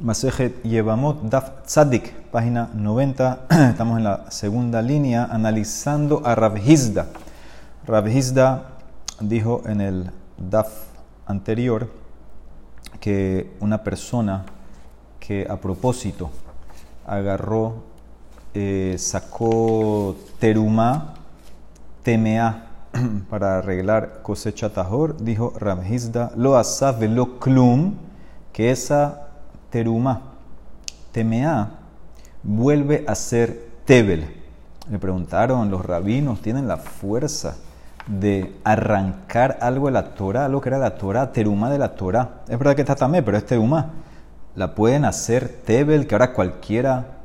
Masejet Yevamot Daf Tzadik, página 90. Estamos en la segunda línea analizando a Rav Hizda. Rav Hizda dijo en el Daf anterior que una persona que a propósito agarró, eh, sacó teruma, temea para arreglar cosecha tajor, dijo Rav Hizda, lo asaf lo klum, que esa teruma, temea, vuelve a ser tebel. Le preguntaron, los rabinos tienen la fuerza de arrancar algo de la Torah, algo que era la Torah, teruma de la Torah. Es verdad que está tamé, pero es teruma. La pueden hacer tebel, que ahora cualquiera,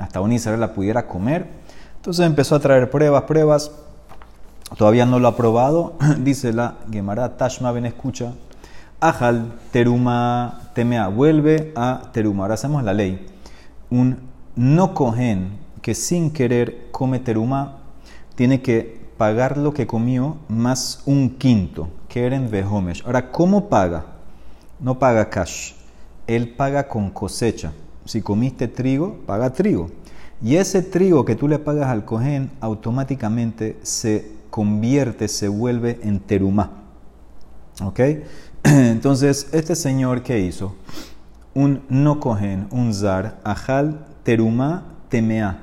hasta un Israel la pudiera comer. Entonces empezó a traer pruebas, pruebas. Todavía no lo ha probado. Dice la Gemara, Tashma Ben escucha. Ajal teruma temea, vuelve a teruma. Ahora hacemos la ley. Un no cogen que sin querer come teruma tiene que pagar lo que comió más un quinto. Keren vehomesh. Ahora, ¿cómo paga? No paga cash. Él paga con cosecha. Si comiste trigo, paga trigo. Y ese trigo que tú le pagas al cohen automáticamente se convierte, se vuelve en teruma. ¿Ok? Entonces, este señor que hizo un no cogen, un zar, ajal, teruma, temea.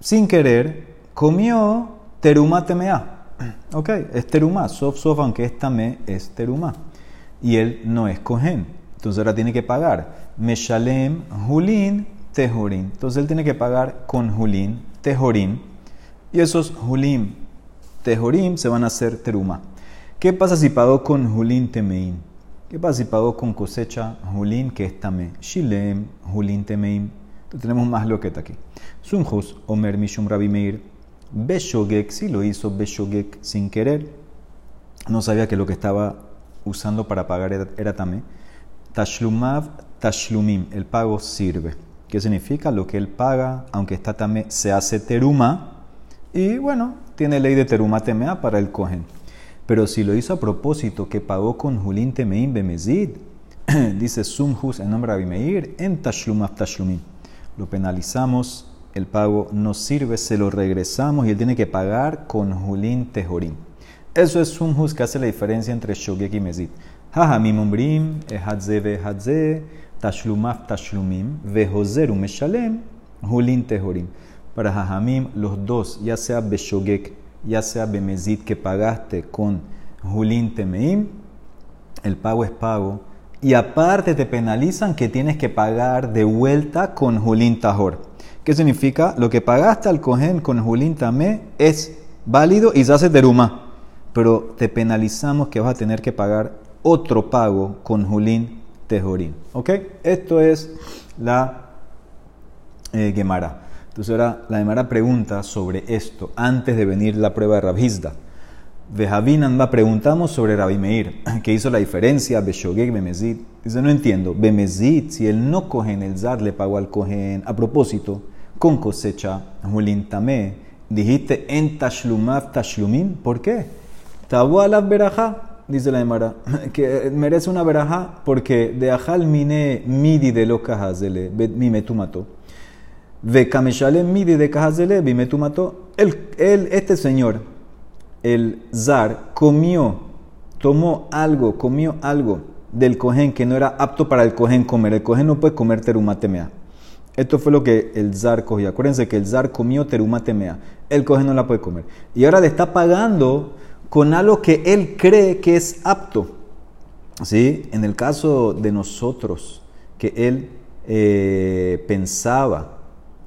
Sin querer, comió teruma, temea. Ok, es teruma, sof, sof, aunque es tamé, es teruma. Y él no es cogen. Entonces ahora tiene que pagar. Meshalem, julin, tejorin. Entonces él tiene que pagar con julin, tejorin. Y esos julin, tejorim se van a hacer teruma. ¿Qué pasa si pagó con Julín Temeim? ¿Qué pasa si pagó con cosecha Julín que es Tame? Shilem, Julín Temeim. Tenemos más loqueta aquí. Sunjus, Omer Mishum Rabi Meir. Beshogek, si lo hizo Beshogek sin querer, no sabía que lo que estaba usando para pagar era, era Tame. Tashlumav, Tashlumim, el pago sirve. ¿Qué significa? Lo que él paga, aunque está Tame, se hace teruma. Y bueno, tiene ley de teruma temea para el cohen. Pero si lo hizo a propósito, que pagó con Julín Temeim Bemezid, dice Sumhus en nombre de Abimeir, en Tashlum Tashlumim. Lo penalizamos, el pago no sirve, se lo regresamos y él tiene que pagar con Julín Tejorim. Eso es Sumhus que hace la diferencia entre Shogek y Mezid. Hajamim Umbrim, Ehadze Vehadze, Tashlumaf Tashlumim, Vehozeru Meshalem, Julín Tejorim. Para Hajamim, los dos, ya sea Beshogek ya sea Bemezid que pagaste con Julín Temeim, el pago es pago. Y aparte te penalizan que tienes que pagar de vuelta con Julín Tajor. ¿Qué significa? Lo que pagaste al cogen con Julín Tamé es válido y se hace teruma. Pero te penalizamos que vas a tener que pagar otro pago con Julín Tejorín. ¿Ok? Esto es la eh, Gemara. Entonces ahora la Gemara pregunta sobre esto antes de venir la prueba de Rabhizda. Vejavinan preguntamos sobre Rabbi Meir, que hizo la diferencia, Beshogeg, Bemezid. Dice, no entiendo, Bemezid, si él no cogen el zar, le pagó al cogen a propósito, con cosecha, Julin Tamé, dijiste en Tashlumav Tashlumim, ¿por qué? Tabu alaf berajá, dice la Gemara, que merece una berajá porque de ajal mine midi de lo kahazele, mi metumato. Ve Kameshalem midi de Kajazele, tu mató. Él, este señor, el zar, comió, tomó algo, comió algo del cohen que no era apto para el cohen comer. El cohen no puede comer terumatemea. Esto fue lo que el zar cogió. Acuérdense que el zar comió terumatemea. El cohen no la puede comer. Y ahora le está pagando con algo que él cree que es apto. ¿Sí? En el caso de nosotros, que él eh, pensaba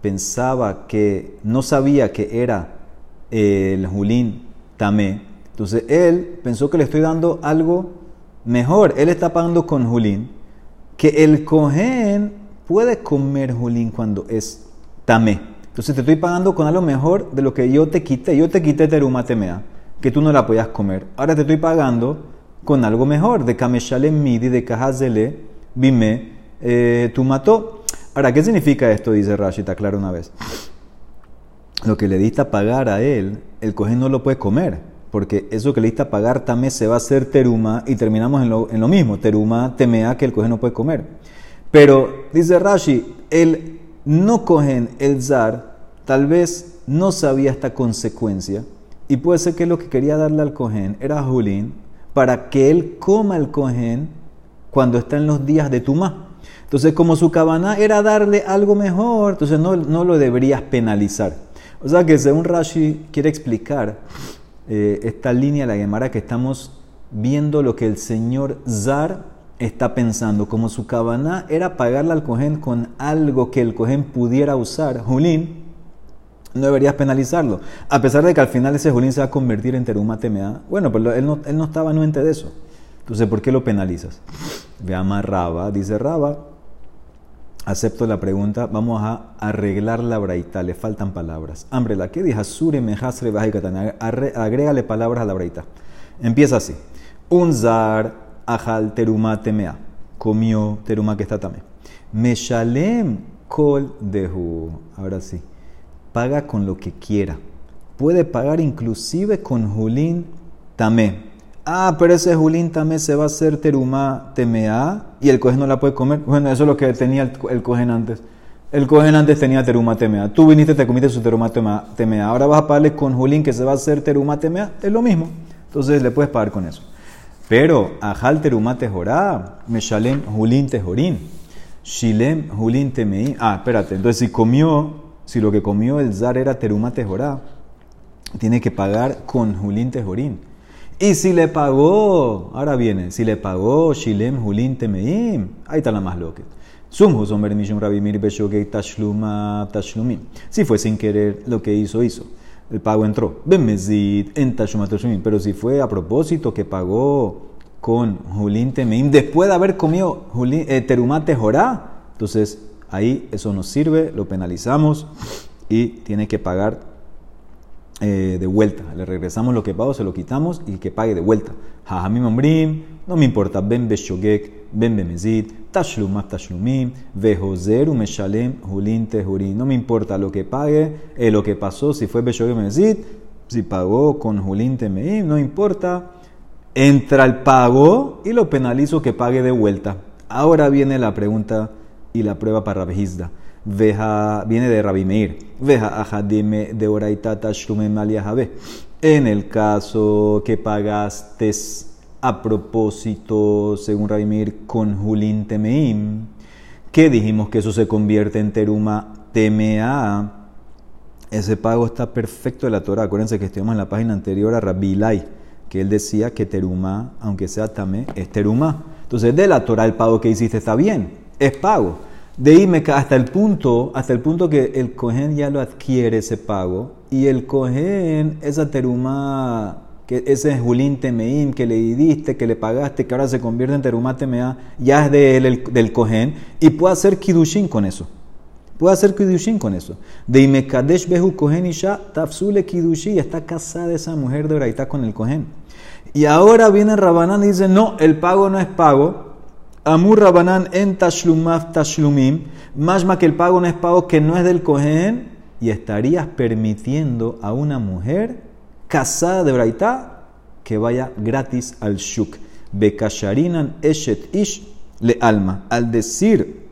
pensaba que no sabía que era el Julín Tamé, entonces él pensó que le estoy dando algo mejor. Él está pagando con Julín, que el Cohen puede comer Julín cuando es Tamé. Entonces te estoy pagando con algo mejor de lo que yo te quité. Yo te quité teruma temea, que tú no la podías comer. Ahora te estoy pagando con algo mejor, de Kameshalem Midi, de Kajazele, Bime, eh, tu mató. Ahora, ¿qué significa esto? Dice Rashi, está claro una vez. Lo que le diste a pagar a él, el cojín no lo puede comer, porque eso que le diste a pagar también se va a hacer teruma y terminamos en lo, mismo, teruma temea que el cojín no puede comer. Pero dice Rashi, el no cogen el zar, tal vez no sabía esta consecuencia. Y puede ser que lo que quería darle al cohen era Julín para que él coma el cohen cuando está en los días de Tumá. Entonces, como su cabana era darle algo mejor, entonces no, no lo deberías penalizar. O sea que según Rashi quiere explicar eh, esta línea de la Gemara que estamos viendo lo que el señor Zar está pensando. Como su cabana era pagarle al cohen con algo que el cohen pudiera usar, Julín, no deberías penalizarlo. A pesar de que al final ese Julín se va a convertir en teruma temea. Bueno, pero él no, él no estaba anuente de eso. Entonces, ¿por qué lo penalizas? Veamos Raba, dice Raba, acepto la pregunta, vamos a arreglar la braita, le faltan palabras. Hambre, la que dijo Sure mejasre agrégale palabras a la braita. Empieza así. Un zar ajal teruma temea, comió teruma que está también. Meshalem kol dehu. Ahora sí, paga con lo que quiera. Puede pagar inclusive con julín tamé. Ah, pero ese Julín también se va a hacer terumá temea y el cohen no la puede comer. Bueno, eso es lo que tenía el, el cohen antes. El cohen antes tenía terumá temea. Tú viniste, te comiste su terumá temea. Ahora vas a pagarle con Julín que se va a hacer terumá temea. Es lo mismo. Entonces le puedes pagar con eso. Pero, ajal terumá tejorá, meshalem Julín tejorín. Shilem Julín temeí. Ah, espérate. Entonces, si comió, si lo que comió el zar era terumá tejorá, tiene que pagar con Julín tejorín. Y si le pagó, ahora viene, si le pagó Shilem Julin Temeim, ahí está la más loca. Si fue sin querer lo que hizo, hizo. El pago entró. En. Pero si fue a propósito que pagó con Julin Temeim, después de haber comido eh, Terumate Jorá, entonces ahí eso nos sirve, lo penalizamos y tiene que pagar eh, de vuelta. Le regresamos lo que pagó, se lo quitamos y que pague de vuelta. Jajamim Ombrim, no me importa, ben beshogek, ben bemezid, tashlumaf tashlumim, vejozer umeshalem julin tehurin. No me importa lo que pague, eh, lo que pasó, si fue beshogek bemezid, si pagó con julin temeim, no importa. Entra el pago y lo penalizo que pague de vuelta. Ahora viene la pregunta y la prueba para Rabhizda veja, viene de Rabbi Meir, veja ajadime de oraitata shlume En el caso que pagaste a propósito, según Rabbi Meir, con Julin Temeim, que dijimos que eso se convierte en teruma temea, ese pago está perfecto de la Torah. Acuérdense que estuvimos en la página anterior a Rabbi Lai, que él decía que teruma, aunque sea tamé, es teruma. Entonces, de la Torah el pago que hiciste está bien, es pago. De Imeca hasta el punto, hasta el punto que el cohen ya lo adquiere ese pago y el cohen, esa teruma, que ese julín temeim que le diste, que le pagaste, que ahora se convierte en teruma temea, ya es de él, el, del cohen y puede hacer kidushin con eso. Puede hacer kidushin con eso. De Imekadesh behu cohen isha tafsule kidushi, está casada esa mujer de Oraitá con el cohen. Y ahora viene Rabanán y dice, no, el pago no es pago, Amur Rabanán en Tashlumaf Tashlumim, más que el pago no es pago que no es del Cohen, y estarías permitiendo a una mujer casada de Braitá que vaya gratis al Shuk. Bekasharinan Eshet Ish le alma. Al decir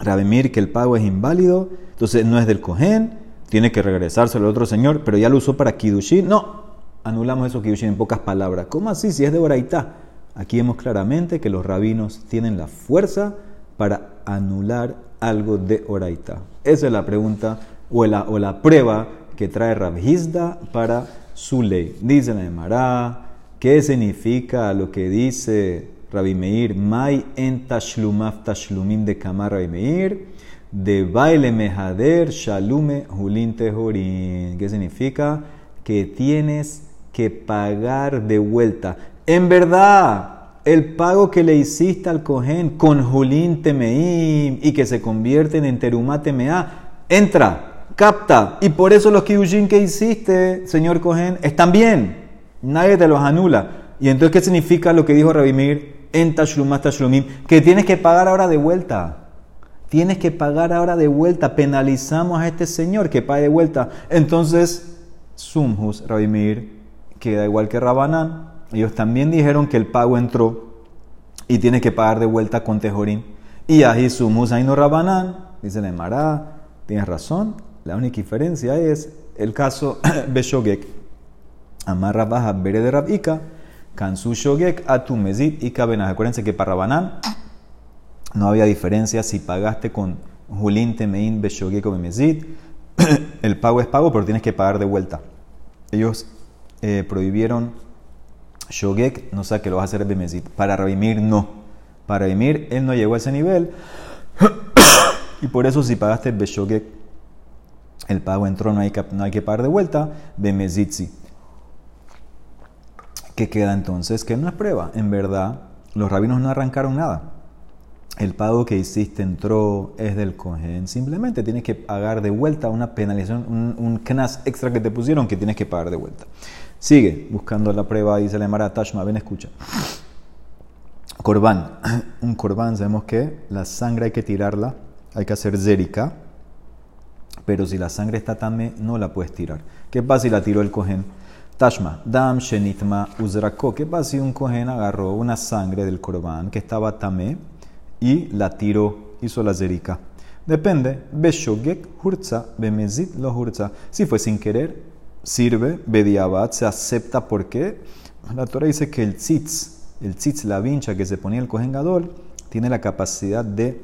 Rabemir que el pago es inválido, entonces no es del Cohen, tiene que regresárselo al otro señor, pero ya lo usó para Kidushin. No, anulamos eso Kidushin en pocas palabras. ¿Cómo así si es de Braitá? Aquí vemos claramente que los rabinos tienen la fuerza para anular algo de oraita. Esa es la pregunta o la, o la prueba que trae Rabhizda para su ley. Dice la Emara, ¿qué significa lo que dice Rabbi Meir? Mai en tashlumaf tashlumim de kamar Meir, de baile mehader shalume julin tejorin. ¿Qué significa? Que tienes que pagar de vuelta. En verdad, el pago que le hiciste al Cohen con Julín Temeim y que se convierten en Terumá Temea, entra, capta. Y por eso los Kiyushin que hiciste, señor Cohen, están bien. Nadie te los anula. Y entonces, ¿qué significa lo que dijo Rabimir en Tashlumá Tashlumim? Que tienes que pagar ahora de vuelta. Tienes que pagar ahora de vuelta. Penalizamos a este señor que pague de vuelta. Entonces, Sumhus, Rabimir, queda igual que Rabanán ellos también dijeron que el pago entró y tiene que pagar de vuelta con Tejorín. Y ahí sumus no rabanán, dice la Emara, tienes razón, la única diferencia es el caso Beshogek. Amarra baja bere de rabika, kansu shogek atu mezit y cabenas. Acuérdense que para rabanán no había diferencia si pagaste con Julín Temein Beshogek o Bemezit. El pago es pago, pero tienes que pagar de vuelta. Ellos eh, prohibieron Shogek, no sé que lo vas a hacer Bemezit. Para Rabimir, no. Para Emir, él no llegó a ese nivel. y por eso si pagaste Beshogek, el pago entró, no hay que, no hay que pagar de vuelta. Bemezitzi. ¿Qué queda entonces? Que no es prueba. En verdad, los rabinos no arrancaron nada. El pago que hiciste entró, es del cohen. Simplemente tienes que pagar de vuelta una penalización, un, un knas extra que te pusieron que tienes que pagar de vuelta. Sigue buscando la prueba, dice la Emara Tashma, ven, escucha. Corbán. Un corbán, sabemos que la sangre hay que tirarla, hay que hacer zerika, pero si la sangre está tame, no la puedes tirar. ¿Qué pasa si la tiró el cohen? Tashma, dam shenitma uzrako. ¿Qué pasa si un cohen agarró una sangre del corbán que estaba tame y la tiró, hizo la zerika? Depende. Beshogek hurza, bemezit lo hurza. Si fue sin querer, sirve, bediabat, se acepta. porque La Torah dice que el tzitz, el tzitz, la vincha que se ponía el Kohen Gadol, tiene la capacidad de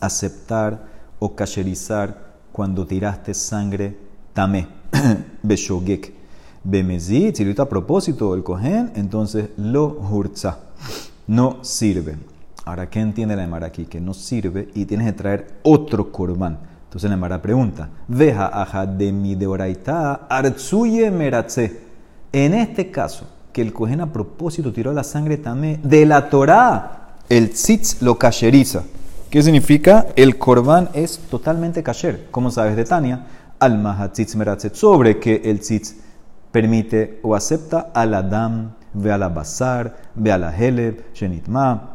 aceptar o cacherizar cuando tiraste sangre tamé, beshogek. Bemezit, si a propósito el Kohen, entonces lo hurza. No sirve. Ahora, ¿qué entiende la Emara? Que no sirve y tienes que traer otro corbán. Entonces la Emara pregunta, Veja aja de mi deoraita artsuye meratze. En este caso, que el cohen a propósito tiró la sangre también de la Torá. El tzitz lo cacheriza. ¿Qué significa? El corbán es totalmente kasher. Como sabes de Tania, al tzitz meratzet, sobre que el tzitz permite o acepta al Adam, ve a la bazar, ve a la heleb, shenitma,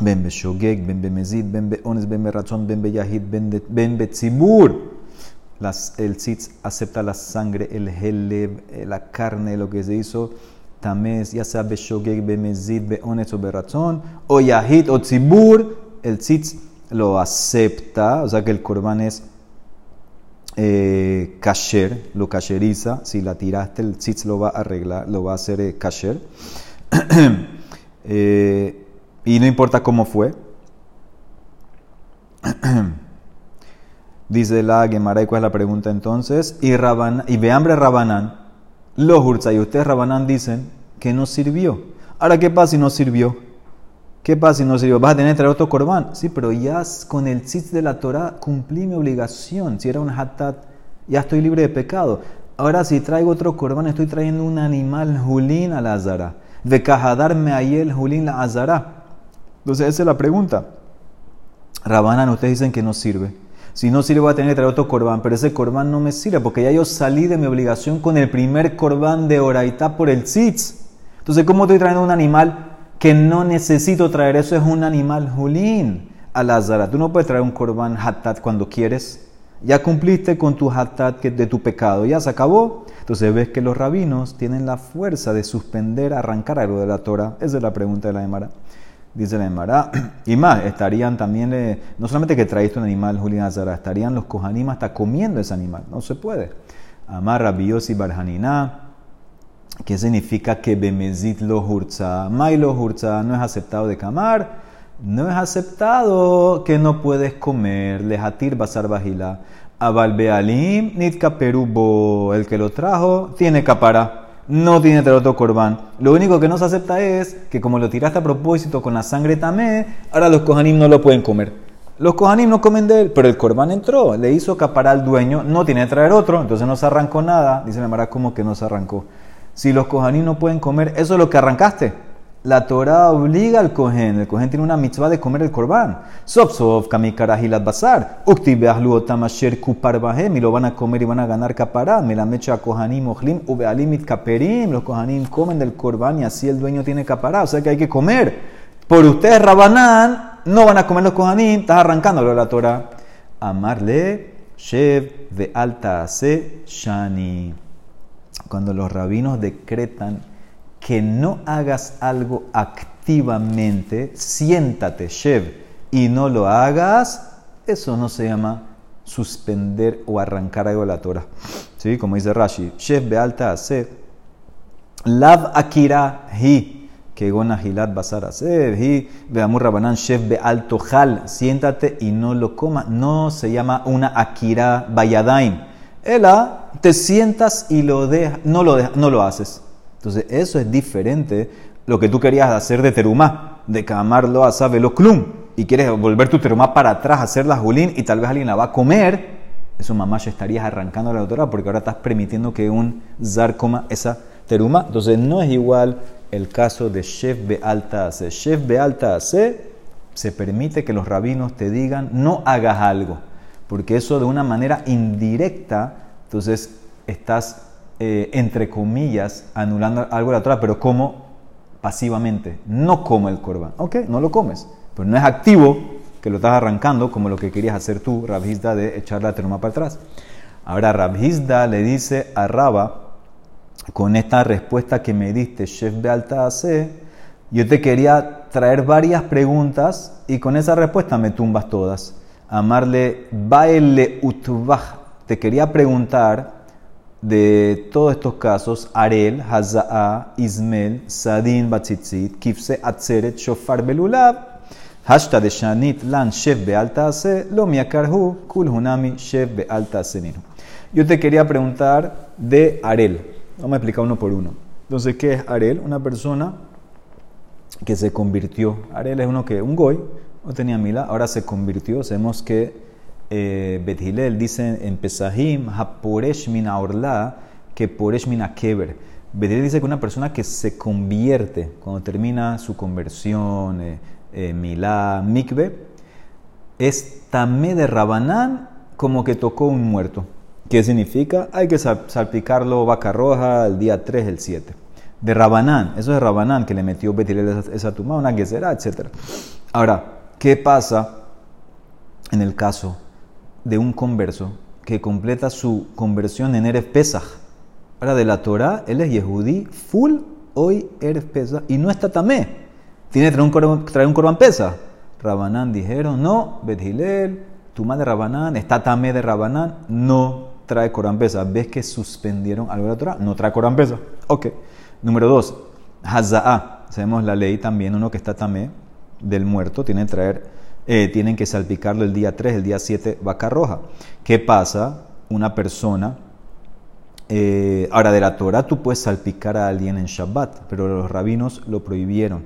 ben be ones, ben be razón, ben be yahid, ben be tzibur. el tzitz acepta la sangre, el heleb, la carne, lo que se hizo tamés, ya sea beshogeg, bemezid, beones o berazón, o yahid o tzibur, el tzitz lo acepta, o sea que el corbán es eh, kasher, lo kasheriza, si la tiraste el tzitz lo va a arreglar, lo va a hacer eh, kasher. eh, y no importa cómo fue. Dice la Gemara, ¿y cuál es la pregunta entonces? Y, Raban, y ve hambre Rabanán los Hurza y ustedes Rabanán dicen que no sirvió. Ahora, ¿qué pasa si no sirvió? ¿Qué pasa si no sirvió? ¿Vas a tener que traer otro corbán? Sí, pero ya con el tzitz de la Torah cumplí mi obligación. Si era un hatat, ya estoy libre de pecado. Ahora, si traigo otro corbán, estoy trayendo un animal julín a la azara. De cajadarme ahí el julín la azara. Entonces, esa es la pregunta. Rabanán, ustedes dicen que no sirve. Si no sirve, voy a tener que traer otro corbán, pero ese corbán no me sirve porque ya yo salí de mi obligación con el primer corbán de Oraitá por el tzitz. Entonces, ¿cómo estoy trayendo un animal que no necesito traer? Eso es un animal julín. Al tú no puedes traer un corbán hatat cuando quieres. Ya cumpliste con tu hatat de tu pecado, ya se acabó. Entonces ves que los rabinos tienen la fuerza de suspender, arrancar algo de la Torah. Esa es la pregunta de la Emara. Dice la Emara, y más, estarían también, no solamente que traíste un animal, Julián Azara, estarían los cojanim hasta comiendo ese animal. No se puede. Amar Rabiosi Barjanina, ¿qué significa que Bemezit lo hurza? May lo hurza no es aceptado de camar, no es aceptado que no puedes comer, lejatir basar bajila. Abalbealim nitka perubo, el que lo trajo tiene capara no tiene otro corbán. Lo único que no se acepta es que como lo tiraste a propósito con la sangre tamé, ahora los kohanim no lo pueden comer. Los kohanim no comen de él, pero el corbán entró, le hizo capar al dueño, no tiene que traer otro, entonces no se arrancó nada. Dice la Mara como que no se arrancó. Si los kohanim no pueden comer, eso es lo que arrancaste. La Torah obliga al cohen. El cohen tiene una mitzvah de comer el corbán. Sof sof kamikarahilat basar. Uktibeahlu otamasher kupar bahem. Y lo van a comer y van a ganar capará. Me la mecha kohanim ohlim ubealimit kaperim. Los kohanim comen del corbán y así el dueño tiene capará. O sea que hay que comer. Por ustedes, Rabanán, no van a comer los kohanim. Estás arrancándolo la Torah. Amarle shev de alta se shani. Cuando los rabinos decretan que no hagas algo activamente, siéntate, Shev, y no lo hagas, eso no se llama suspender o arrancar algo de la Torah. ¿Sí? Como dice Rashi, Shef Bealta hace, Lav Akira Hi, que Hilat Basar hacer, Hi, Beamur Rabanan, Shef Bealto Hal, siéntate y no lo coma. No se llama una Akira Bayadaim. Ela, te sientas y lo deja, no lo, no lo haces. Entonces, eso es diferente lo que tú querías hacer de terumá, de camarlo a sabelo clum, y quieres volver tu terumá para atrás, hacer la julín, y tal vez alguien la va a comer, eso mamá ya estarías arrancando la autora porque ahora estás permitiendo que un zar coma esa teruma. Entonces no es igual el caso de Chef Bealta C. Chef Bealta C se permite que los rabinos te digan no hagas algo, porque eso de una manera indirecta, entonces estás eh, entre comillas anulando algo de la pero como pasivamente, no como el corban. Ok, no lo comes, pero no es activo que lo estás arrancando como lo que querías hacer tú, Rabhizda, de echar la teruma para atrás. Ahora Rabhizda le dice a Raba, con esta respuesta que me diste, Chef Bealta C, yo te quería traer varias preguntas y con esa respuesta me tumbas todas. Amarle Baile Utvah. Te quería preguntar de todos estos casos, Arel, Haza'a, Ismel, Sadin, Batzitzit, Kifse, Atzeret, Shofar, Belulab, Hashta de Shanit, Lan, Shef, Bealta, Ase, Lo, Miakarhu, Kul, Hunami, Shef, Bealta, Nino. Yo te quería preguntar de Arel. Vamos a explicar uno por uno. Entonces, ¿qué es Arel? Una persona que se convirtió. Arel es uno que, un goy, no tenía mila, ahora se convirtió. Sabemos que eh, dice en Pesahim, Haporesh mina orla, que Poresh mina keber. Bethilel dice que una persona que se convierte cuando termina su conversión, eh, eh, milá, mikve, es tamé de Rabanán como que tocó un muerto. ¿Qué significa? Hay que salpicarlo vaca roja el día 3, el 7. De Rabanán, eso es Rabanán que le metió Bethilel esa, esa tumba, una será, etc. Ahora, ¿qué pasa en el caso de un converso que completa su conversión en Erev Pesach. Ahora, de la Torah, él es Yehudí, full hoy Erev Pesach, y no está tamé. Tiene que traer un, corban, traer un corban Pesach. Rabanán dijeron, no, Bethilel, tu madre Rabanán, está tamé de Rabanán, no trae Corán Pesach. ¿Ves que suspendieron algo de la Torah? No trae Corán Pesach. Ok. Número dos, Haza'a. Sabemos la ley también, uno que está tamé del muerto, tiene que traer eh, tienen que salpicarlo el día 3, el día 7, vaca roja. ¿Qué pasa? Una persona, eh, ahora de la Torah tú puedes salpicar a alguien en Shabbat, pero los rabinos lo prohibieron.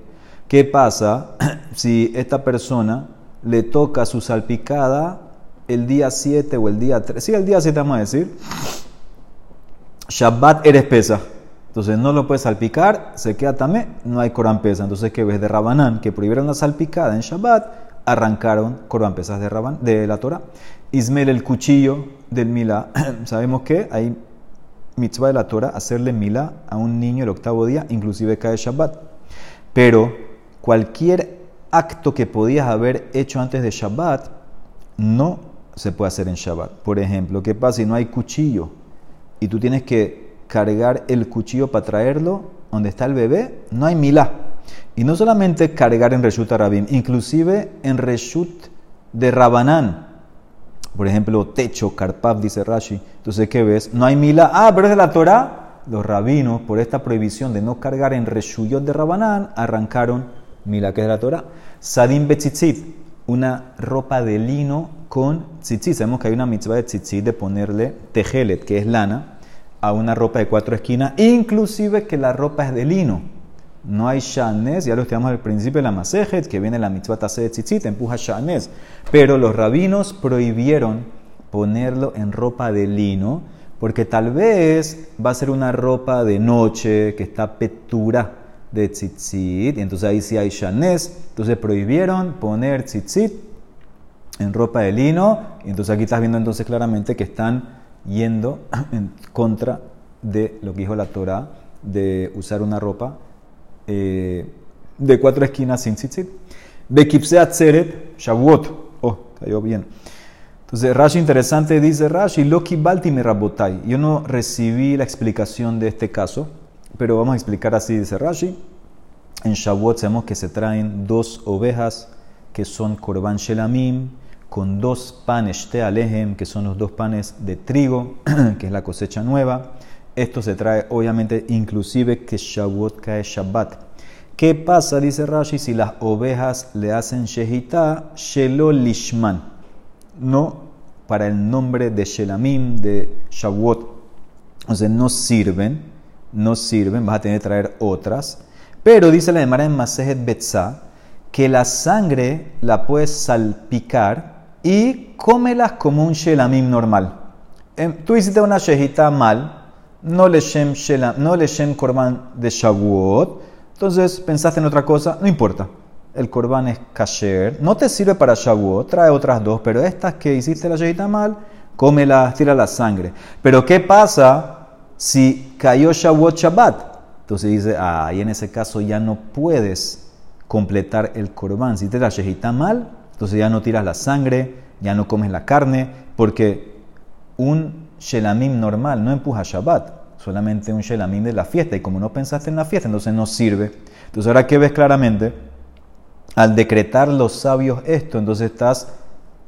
¿Qué pasa si esta persona le toca su salpicada el día 7 o el día 3? Sí, el día 7 vamos a decir. Shabbat eres pesa. Entonces no lo puedes salpicar, se queda también, no hay Corán pesa. Entonces, ¿qué ves de Rabanán? Que prohibieron la salpicada en Shabbat arrancaron Corban Pesas de, de la Torah. Ismael, el cuchillo del Milá. Sabemos que hay mitzvah de la Torah hacerle Milá a un niño el octavo día, inclusive cae Shabbat. Pero cualquier acto que podías haber hecho antes de Shabbat no se puede hacer en Shabbat. Por ejemplo, ¿qué pasa si no hay cuchillo y tú tienes que cargar el cuchillo para traerlo donde está el bebé? No hay Milá. Y no solamente cargar en Reshut Arabim, inclusive en Reshut de Rabanán. Por ejemplo, techo, Karpav, dice Rashi. Entonces, ¿qué ves? No hay mila. Ah, pero es de la Torah. Los rabinos, por esta prohibición de no cargar en Reshuyot de Rabanán, arrancaron mila, que es de la Torah. Sadim betzitzit, una ropa de lino con tzitzit. Sabemos que hay una mitzvah de tzitzit de ponerle tejelet, que es lana, a una ropa de cuatro esquinas, inclusive que la ropa es de lino. No hay shanes, ya lo estudiamos al principio de la masejet, que viene la mitzvah tase de tzitzit, empuja shanes. Pero los rabinos prohibieron ponerlo en ropa de lino, porque tal vez va a ser una ropa de noche que está petura de tzitzit, y entonces ahí sí hay shanes. Entonces prohibieron poner tzitzit en ropa de lino, entonces aquí estás viendo entonces claramente que están yendo en contra de lo que dijo la Torah de usar una ropa eh, de cuatro esquinas sin tzitzit. Bekipse atzeret, shavuot. Oh, cayó bien. Entonces, Rashi interesante dice Rashi, Loki balti me rabotai. Yo no recibí la explicación de este caso, pero vamos a explicar así, dice Rashi. En Shavuot sabemos que se traen dos ovejas que son korban shelamim, con dos panes alejem, que son los dos panes de trigo, que es la cosecha nueva. Esto se trae, obviamente, inclusive que Shavuot cae Shabbat. ¿Qué pasa, dice Rashi, si las ovejas le hacen shehita, shelo lishman? No para el nombre de shelamim, de Shavuot. O sea, no sirven, no sirven, vas a tener que traer otras. Pero dice la Gemara en Masejet Betzah que la sangre la puedes salpicar y cómelas como un shelamim normal. Em, tú hiciste una shejita mal, no le shem, no le shem korban de Shavuot, entonces pensaste en otra cosa, no importa. El korban es kasher, no te sirve para Shavuot, trae otras dos, pero estas que hiciste la shejita mal, cómelas, tira la sangre. Pero ¿qué pasa si cayó Shavuot Shabbat? Entonces dice, ah, y en ese caso ya no puedes completar el korban. Si te la shejita mal, entonces ya no tiras la sangre, ya no comes la carne, porque un shelamim normal no empuja Shabbat, solamente un shelamim de la fiesta. Y como no pensaste en la fiesta, entonces no sirve. Entonces ahora que ves claramente, al decretar los sabios esto, entonces estás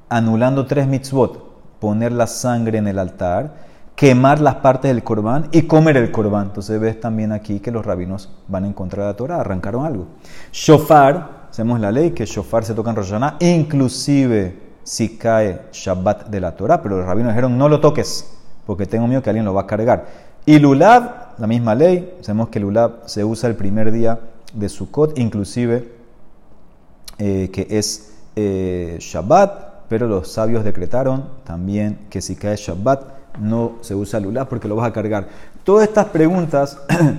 anulando tres mitzvot. Poner la sangre en el altar, quemar las partes del corbán y comer el corbán. Entonces ves también aquí que los rabinos van en contra de la Torah, arrancaron algo. Shofar Hacemos la ley que shofar se toca en Rosh inclusive si cae Shabbat de la Torah, pero los rabinos dijeron no lo toques, porque tengo miedo que alguien lo va a cargar. Y Lulab, la misma ley, sabemos que Lulab se usa el primer día de Sukkot, inclusive eh, que es eh, Shabbat, pero los sabios decretaron también que si cae Shabbat no se usa Lulab porque lo vas a cargar. Todas estas preguntas,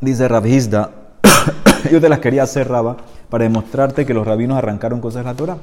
dice Rabhizda, yo te las quería hacer, Raba, para demostrarte que los rabinos arrancaron cosas de la Torah.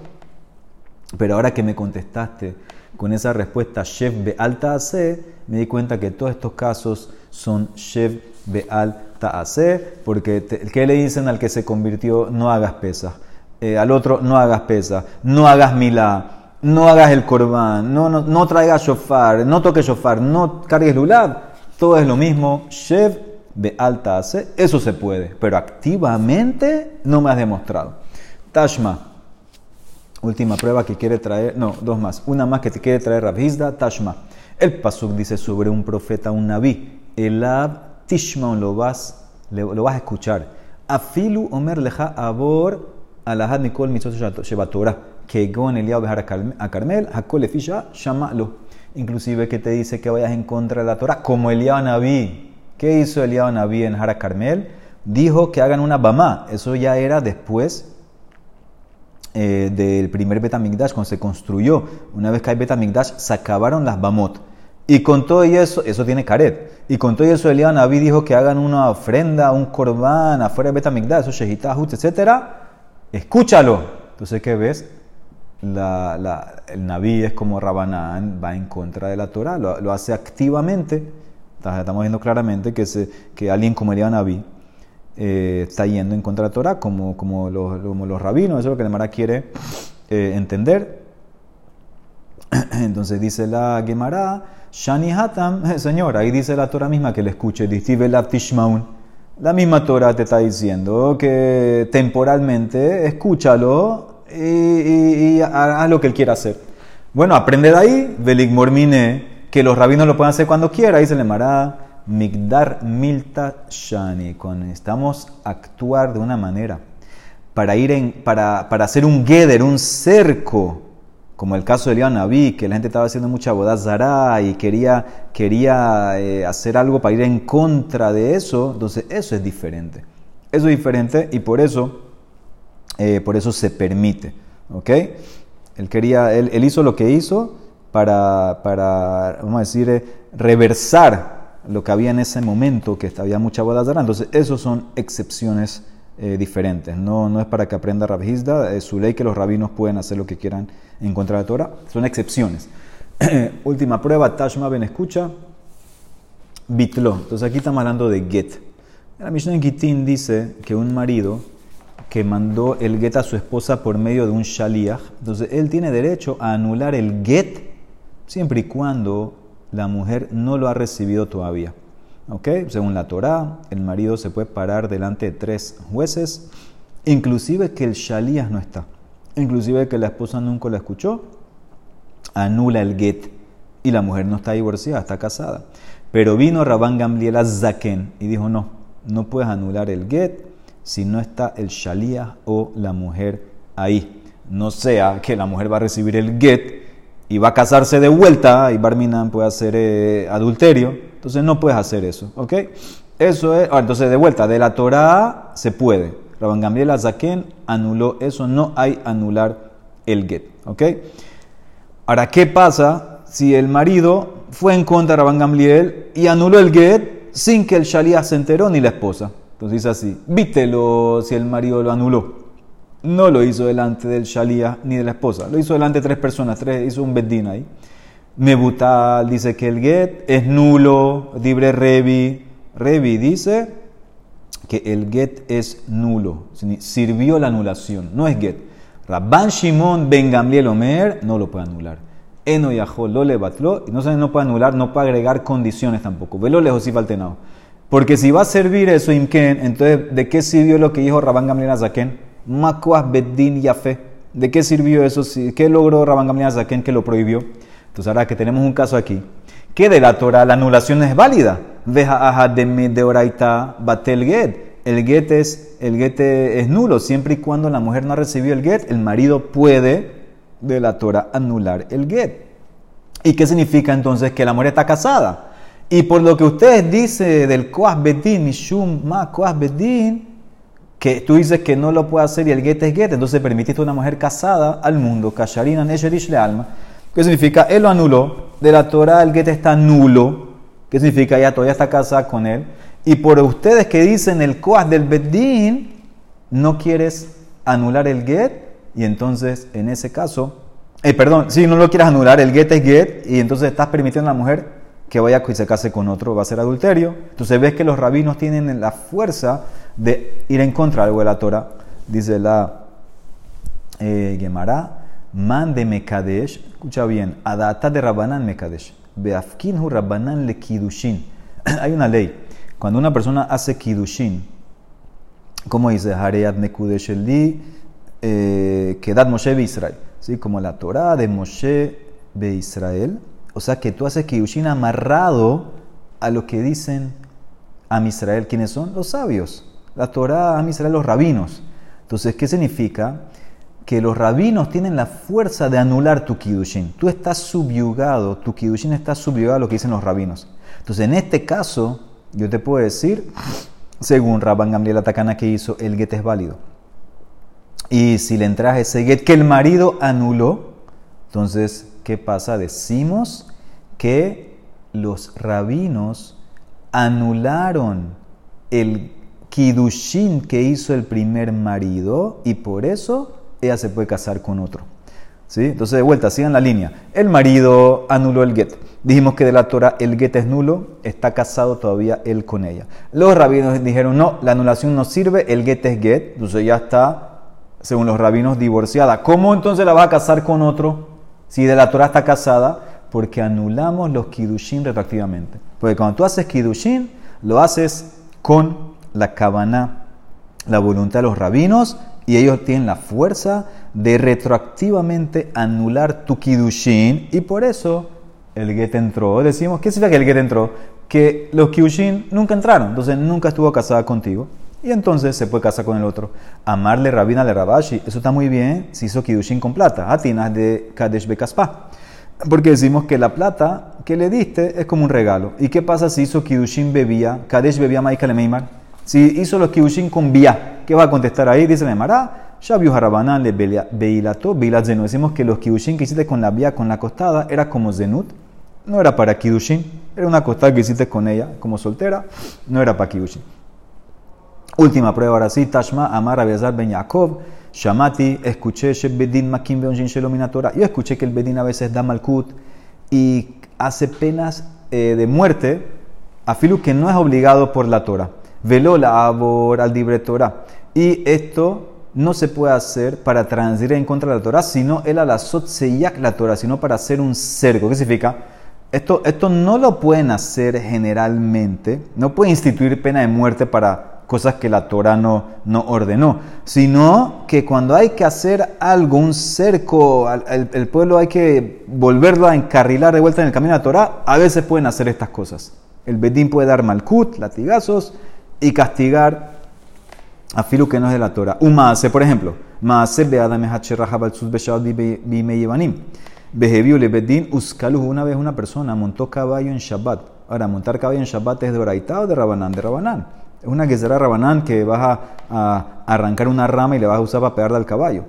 Pero ahora que me contestaste con esa respuesta, Chef Beal Ta'ase, me di cuenta que todos estos casos son Chef Beal Ta'ase, porque ¿qué le dicen al que se convirtió? No hagas pesas. Eh, al otro, no hagas pesas. No hagas milá. No hagas el corbán. No, no, no traigas shofar. No toques shofar. No cargues lulab. Todo es lo mismo. Chef de alta eso se puede, pero activamente no me has demostrado. Tashma, última prueba que quiere traer, no, dos más, una más que te quiere traer Rabhizda, Tashma. El Pasuk dice sobre un profeta, un naví, Elab Tishma, lo vas, lo vas a escuchar. Afilu Omer leja abor alahad Nikol mitzvot shebatorah, que gon Eliab a Carmel, hakol efisha, shamalo. Inclusive que te dice que vayas en contra de la Torah, como Eliab Naví, ¿Qué hizo Eliyahu Naví en Hara Carmel? Dijo que hagan una bamá. Eso ya era después eh, del primer Betamigdash, cuando se construyó. Una vez que hay Betamigdash, se acabaron las bamot. Y con todo eso, eso tiene caret. Y con todo eso, Eliyahu Naví dijo que hagan una ofrenda, un corbán afuera de Betamigdash, eso Shehitahut, etc. Escúchalo. Entonces, ¿qué ves? el Naví es como Rabanán, va en contra de la Torah, lo hace activamente Estamos viendo claramente que, se, que alguien como Elian Naví eh, está yendo en contra de la Torah, como, como, los, los rabinos, eso es lo que el Gemara quiere eh, entender. Entonces dice la Gemara, Shani Hatam, señor, ahí dice la Torah misma que le escuche, La misma Torah te está diciendo que temporalmente escúchalo y, y lo que él quiera hacer. Bueno, aprende de ahí, Velik que los rabinos lo pueden hacer cuando quiera, dice le mará Migdar Milta Shani, cuando necesitamos actuar de una manera para ir en, para, para hacer un geder, un cerco, como el caso de Elian Naví, que la gente estaba haciendo mucha boda zará y quería, quería eh, hacer algo para ir en contra de eso, entonces eso es diferente. Eso es diferente y por eso, eh, por eso se permite. ¿ok? Él, quería, él, él hizo lo que hizo para, para vamos a decir, eh, reversar lo que había en ese momento, que había mucha boda Entonces, esos son excepciones eh, diferentes. No, no es para que aprenda Rabhizda, es su ley que los rabinos pueden hacer lo que quieran en contra de la Torah. Son excepciones. Última prueba, Tashma Ben escucha, Bitlo. Entonces, aquí estamos hablando de Get. La Mishnah en Gitín dice que un marido que mandó el get a su esposa por medio de un shaliach, entonces él tiene derecho a anular el get siempre y cuando la mujer no lo ha recibido todavía. ¿Ok? Según la Torá, el marido se puede parar delante de tres jueces inclusive que el shalías no está, inclusive que la esposa nunca la escuchó, anula el get y la mujer no está divorciada, está casada. Pero vino Rabán Gamliel a Zaken y dijo, no, no puedes anular el get si no está el shalías o la mujer ahí. No sea que la mujer va a recibir el get y va a casarse de vuelta y Barminan puede hacer eh, adulterio. Entonces no puedes hacer eso, ¿ok? Eso es, entonces de vuelta, de la Torah se puede. Rabban Gamliel Azaken anuló eso, no hay anular el get, ¿ok? Ahora, ¿qué pasa si el marido fue en contra de Rabban Gamliel y anuló el get sin que el Shaliah se enteró ni la esposa? Entonces dice así, vítelo si el marido lo anuló. No lo hizo delante del Shaliah ni de la esposa, lo hizo delante de tres personas, tres, hizo un bedín ahí. Mebutal dice que el get es nulo, libre Revi. Revi dice que el get es nulo, sirvió la anulación, no es get. Rabban Shimon Ben Gamliel Omer no lo puede anular. Eno Yahol lo le batló, y no se no puede anular, no puede agregar condiciones tampoco. Velo lejos y faltenado. Porque si va a servir eso, entonces, ¿de qué sirvió lo que dijo Rabban Gamliel Azaken? Makuas Beddin Yafe. ¿De qué sirvió eso? ¿Qué logró Rabban Gamliel Azaken que lo prohibió? Entonces, ahora que tenemos un caso aquí, que de la Torah la anulación es válida. Veja aja de oraita batel get. El get, es, el get es nulo. Siempre y cuando la mujer no ha recibido el get, el marido puede de la Torah anular el get. ¿Y qué significa entonces que la mujer está casada? Y por lo que ustedes dicen del Koas Bedin, Mishum Ma Koas Bedin, que tú dices que no lo puede hacer y el get es get, entonces permitiste a una mujer casada al mundo, Kasharina Nesherish le alma. ¿Qué significa? Él lo anuló. De la Torah el get está nulo. ¿Qué significa? Ya todavía está casada con él. Y por ustedes que dicen el Koas del Bedin, no quieres anular el get. Y entonces, en ese caso, eh, perdón, si no lo quieres anular, el get es get. Y entonces estás permitiendo a la mujer que vaya y se case con otro, va a ser adulterio. Entonces ves que los rabinos tienen la fuerza de ir en contra de algo de la Torah. Dice la eh, Gemara, man de Mekadesh, escucha bien, adata de Rabbanan Mekadesh, beafkinhu Rabbanan le Kidushin. Hay una ley, cuando una persona hace Kidushin, como dice, Hareat Nekudesh Eli, eh, Kedat Moshe be Israel, ¿sí? como la Torah de Moshe be Israel, o sea que tú haces Kiddushin amarrado a lo que dicen a Israel. ¿Quiénes son? Los sabios. La Torah, a Israel, los rabinos. Entonces, ¿qué significa? Que los rabinos tienen la fuerza de anular tu Kiddushin. Tú estás subyugado, tu Kiddushin está subyugado a lo que dicen los rabinos. Entonces, en este caso, yo te puedo decir, según Rabban Gamliel Atacana que hizo, el get es válido. Y si le entras ese get que el marido anuló, entonces ¿qué pasa? Decimos que los rabinos anularon el kidushin que hizo el primer marido y por eso ella se puede casar con otro. ¿Sí? Entonces, de vuelta, sigan la línea. El marido anuló el get. Dijimos que de la Torah el get es nulo, está casado todavía él con ella. Los rabinos dijeron, no, la anulación no sirve, el get es get, entonces ya está, según los rabinos, divorciada. ¿Cómo entonces la va a casar con otro? si de la Torah está casada, porque anulamos los kiddushin retroactivamente. Porque cuando tú haces kiddushin, lo haces con la cabana, la voluntad de los rabinos, y ellos tienen la fuerza de retroactivamente anular tu kiddushin, y por eso el get entró. Decimos, ¿qué significa que el get entró? Que los kiddushin nunca entraron, entonces nunca estuvo casada contigo. Y entonces se puede casar con el otro. Amarle rabina le rabashi. Eso está muy bien si hizo kidushin con plata. Atinas de Kadesh Bekaspa. Porque decimos que la plata que le diste es como un regalo. ¿Y qué pasa si hizo kidushin bebía? Kadesh bebía Maikale Meimar. Si hizo los kidushin con vía, ¿qué va a contestar ahí? Dice Meimara. Ya vio Harabanán le beilato, beilat zenut. Decimos que los kidushin que hiciste con la vía, con la costada, era como zenut. No era para kidushin. Era una costada que hiciste con ella, como soltera. No era para kidushin. Última prueba ahora sí, Tashma Amar Abiazar Ben Yaakov, Shamati, escuché Bedin Makim Beonjin Torah. Yo escuché que el Bedin a veces da malkut y hace penas eh, de muerte a Filu que no es obligado por la Torah. Veló la abor al libre Torah. Y esto no se puede hacer para transgredir en contra de la Torah, sino el seyak la Torah, sino para hacer un cerco. ¿Qué significa? Esto, esto no lo pueden hacer generalmente, no pueden instituir pena de muerte para cosas que la Torah no, no ordenó, sino que cuando hay que hacer algo, un cerco, el, pueblo hay que volverlo a encarrilar de vuelta en el camino de la Torah, a veces pueden hacer estas cosas. El Bedín puede dar malkut, latigazos, y castigar a filu que no es de la Torah. Un maase, por ejemplo, maase beadame hachirrahab sus beshad bime yevanim. Beheviu le bedín uskalu. Una vez una persona montó caballo en Shabbat. Ahora, montar caballo en Shabbat es de Oraitá o de Rabanán, de Rabanán. Es una será Rabanán que vas a, arrancar una rama y le vas a usar para pegarle al caballo,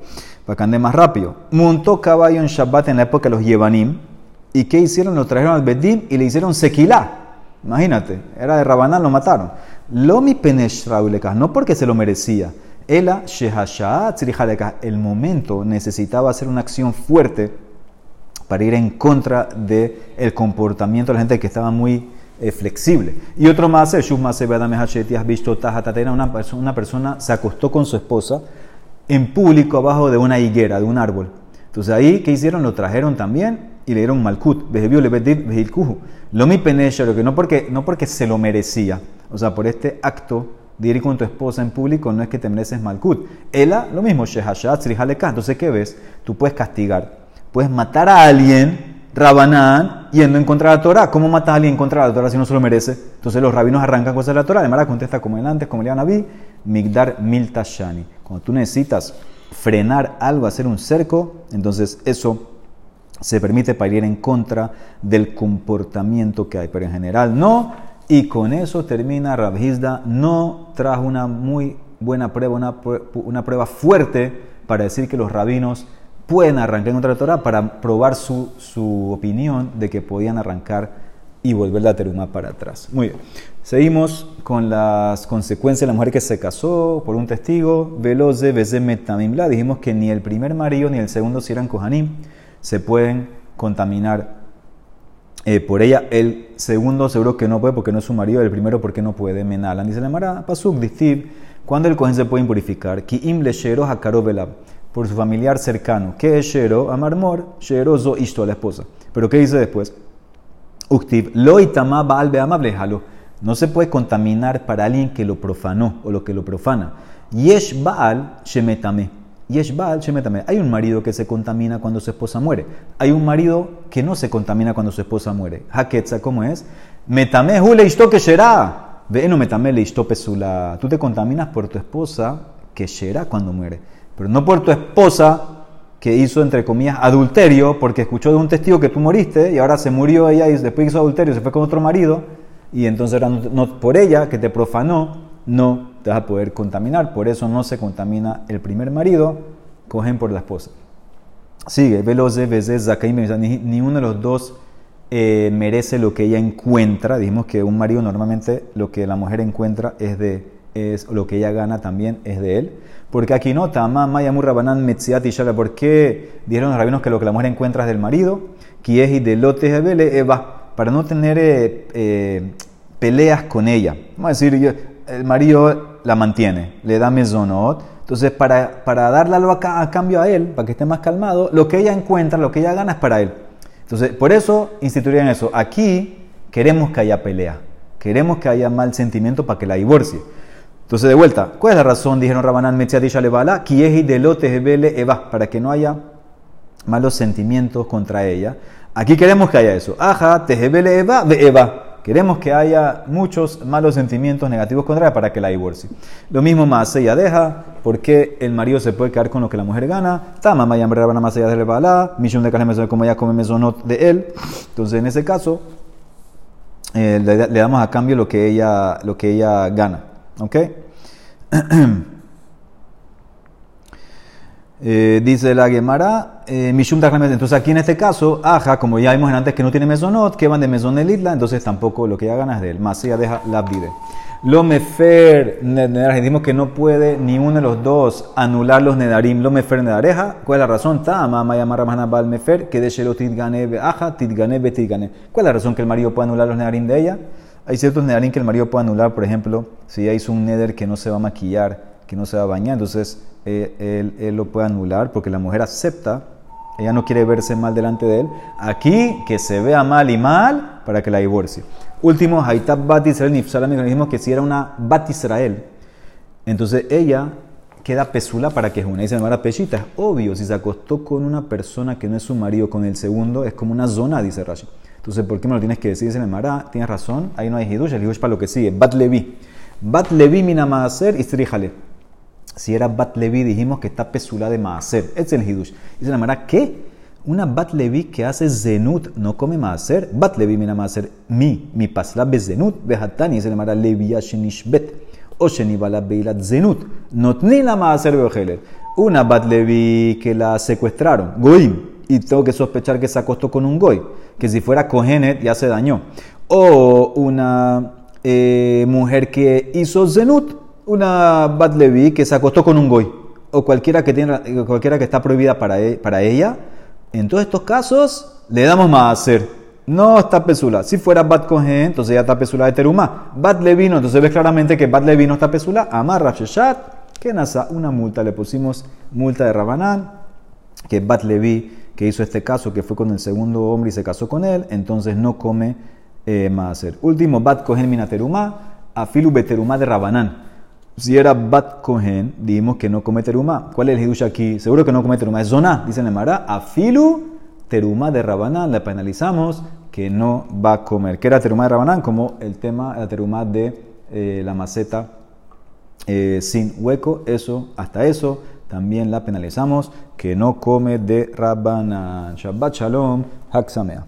para que ande más rápido. Montó caballo en Shabbat en la época de los Yevanim. ¿Y qué hicieron? Lo trajeron al Bedín y le hicieron sequilá. Imagínate, era de Rabanán, lo mataron. Lo mi no porque se lo merecía. Ela el momento necesitaba hacer una acción fuerte para ir en contra del el comportamiento de la gente que estaba muy eh, flexible. Y otro más, una, una persona se acostó con su esposa en público abajo de una higuera, de un árbol. Entonces ahí, ¿qué hicieron? Lo trajeron también y le dieron malkut. Lo mi que no porque, no porque se lo merecía. O sea, por este acto de ir con tu esposa en público no es que te mereces malkut. Ela, lo mismo, Entonces, ¿qué ves? Tú puedes castigar, puedes matar a alguien, Rabanán, yendo en contra de la Torah. ¿Cómo matas a alguien en contra de la Torah si no se lo merece? Entonces los rabinos arrancan cosas de la Torah. Además, contesta como el antes, como el Naví, Migdar Miltashani. Cuando tú necesitas frenar algo, hacer un cerco, entonces eso se permite para en contra del comportamiento que hay, pero en general no. Y con eso termina Rabhizda, no trajo una muy buena prueba, una, prueba fuerte para decir que los rabinos pueden arrancar en contra de la Torah para probar su, su opinión de que podían arrancar y volver la teruma para atrás. Muy bien. Seguimos con las consecuencias de la mujer que se casó por un testigo. Veloze, Bezemetamimla. Dijimos que ni el primer marido ni el segundo si eran Kohanim se pueden contaminar eh, por ella. El segundo seguro que no puede porque no es su marido, el primero porque no puede. Menalan, dice la Mara, Pasuk, Distiv, cuando el cohen se puede impurificar, ki im le shero por su familiar cercano. ¿Qué es shero? Amarmor, shero zo a la esposa. Pero ¿qué dice después? Uktiv, lo itama baal beamable No se puede contaminar para alguien que lo profanó o lo que lo profana. Yesh baal shemetame. Hay un marido que se contamina cuando su esposa muere. Hay un marido que no se contamina cuando su esposa muere. Haketza, ¿cómo es? Metame hule que será. Ve no metame le pesula. Tú te contaminas por tu esposa que será cuando muere. Pero no por tu esposa que hizo, entre comillas, adulterio, porque escuchó de un testigo que tú moriste y ahora se murió ella y después hizo adulterio, se fue con otro marido y entonces era no, por ella que te profanó, no te vas a poder contaminar. Por eso no se contamina el primer marido, cogen por la esposa. Sigue, veloze, veces, ni, ni uno de los dos eh, merece lo que ella encuentra. Dijimos que un marido normalmente lo que la mujer encuentra es de es lo que ella gana también es de él. Porque aquí nota, Maya Murrabanan Metziat y ¿por qué dijeron los rabinos que lo que la mujer encuentra es del marido? Kieji de lote Eva, para no tener eh, eh, peleas con ella. Vamos a decir, el marido la mantiene, le da mesonot. Entonces, para, para darle algo a, cambio a él, para que esté más calmado, lo que ella encuentra, lo que ella gana es para él. Entonces, por eso instituirían eso. Aquí queremos que haya pelea, queremos que haya mal sentimiento para que la divorcie. Entonces, de vuelta, ¿cuál es la razón? Dijeron Rabanán Metziadisha Levala, Kieji delote Eva, para que no haya malos sentimientos contra ella. Aquí queremos que haya eso. Aja, tejebele Eva, Eva. Queremos que haya muchos malos sentimientos negativos contra ella para que la divorcie. Lo mismo más ella deja, porque el marido se puede quedar con lo que la mujer gana. Tama maya más allá de bala, millón de carne como ella come mesonot de él. Entonces, en ese caso, eh, le, damos a cambio lo que ella, lo que ella gana. ¿Ok? Eh, dice la Gemara, eh, Mishum Entonces aquí en este caso, Aja, como ya vimos antes que no tiene mesonot, que van de mesonelitla, entonces tampoco lo que ya ganas de él. Más ella deja la abdide. Lo mefer, dijimos que no puede ni uno de los dos anular los nedarim. Lo mefer nedareja, ¿cuál es la razón? Bal mefer, que de titgane aja, titgane betitgane. ¿Cuál es la razón que el marido puede anular los nedarim de ella? Hay ciertos nedarim que el marido puede anular, por ejemplo, si ella hizo un neder que no se va a maquillar, que no se va a bañar, entonces eh, él, lo puede anular porque la mujer acepta, ella no quiere verse mal delante de él. Aquí que se vea mal y mal para que la divorcie. Último, Haitab Bat Israel Nifsalam, dijimos que si era una Bat Israel, Entonces ella queda pesula para que una. Dice la pechita, es obvio, si se acostó con una persona que no es su marido, con el segundo, es como una zona, dice Rashi. Entonces, ¿por qué me lo tienes que decir? Dice Mara, tienes razón, ahí no hay hidush, el hidush para lo que sigue. Bat Levi. Bat Levi mina maaser y. Si era Bat Levi, dijimos que está pesula de maaser. Es el hidush. Dice la Mara, ¿qué? Una Bat Levi que hace zenut no come maaser. Bat Levi mina maaser. Mi, mi pasla be zenut, behatani. Dice la Mara, Levi bet o Shenibala Beilat Zenut. Notni la Maaser Beogelet. Una Bat Levi que la secuestraron, Goim, y tengo que sospechar que se acostó con un Goy, que si fuera Kohenet ya se dañó. O una eh, mujer que hizo Zenut, una Bat Levi que se acostó con un Goy, o cualquiera que, tiene, cualquiera que está prohibida para, e, para ella. En todos estos casos le damos Maaser no está pesula. Si fuera Bat Kohen, entonces ya está pesula de Terumá. Bat Levino, entonces ves claramente que Bat Levino está pesula. Amar Rafsheshat, que nasa una multa. Le pusimos multa de Rabanán, que Bat Levi, que hizo este caso, que fue con el segundo hombre y se casó con él, entonces no come eh, Maaser. Último, Bat Kohen mina Terumá, afilu beterumá de Rabanán. Si era Bat Kohen, dijimos que no come terumá. ¿Cuál es el hidush aquí? Seguro que no come terumá. Es zona, dice Nemara. Afilu terumá de Rabanán, la penalizamos que no va a comer. ¿Qué era terumá de Rabanán? Como el tema, la terumá de eh, la maceta eh, sin hueco, eso, hasta eso, también la penalizamos, que no come de Rabanán. Shabbat Shalom, Haksamea.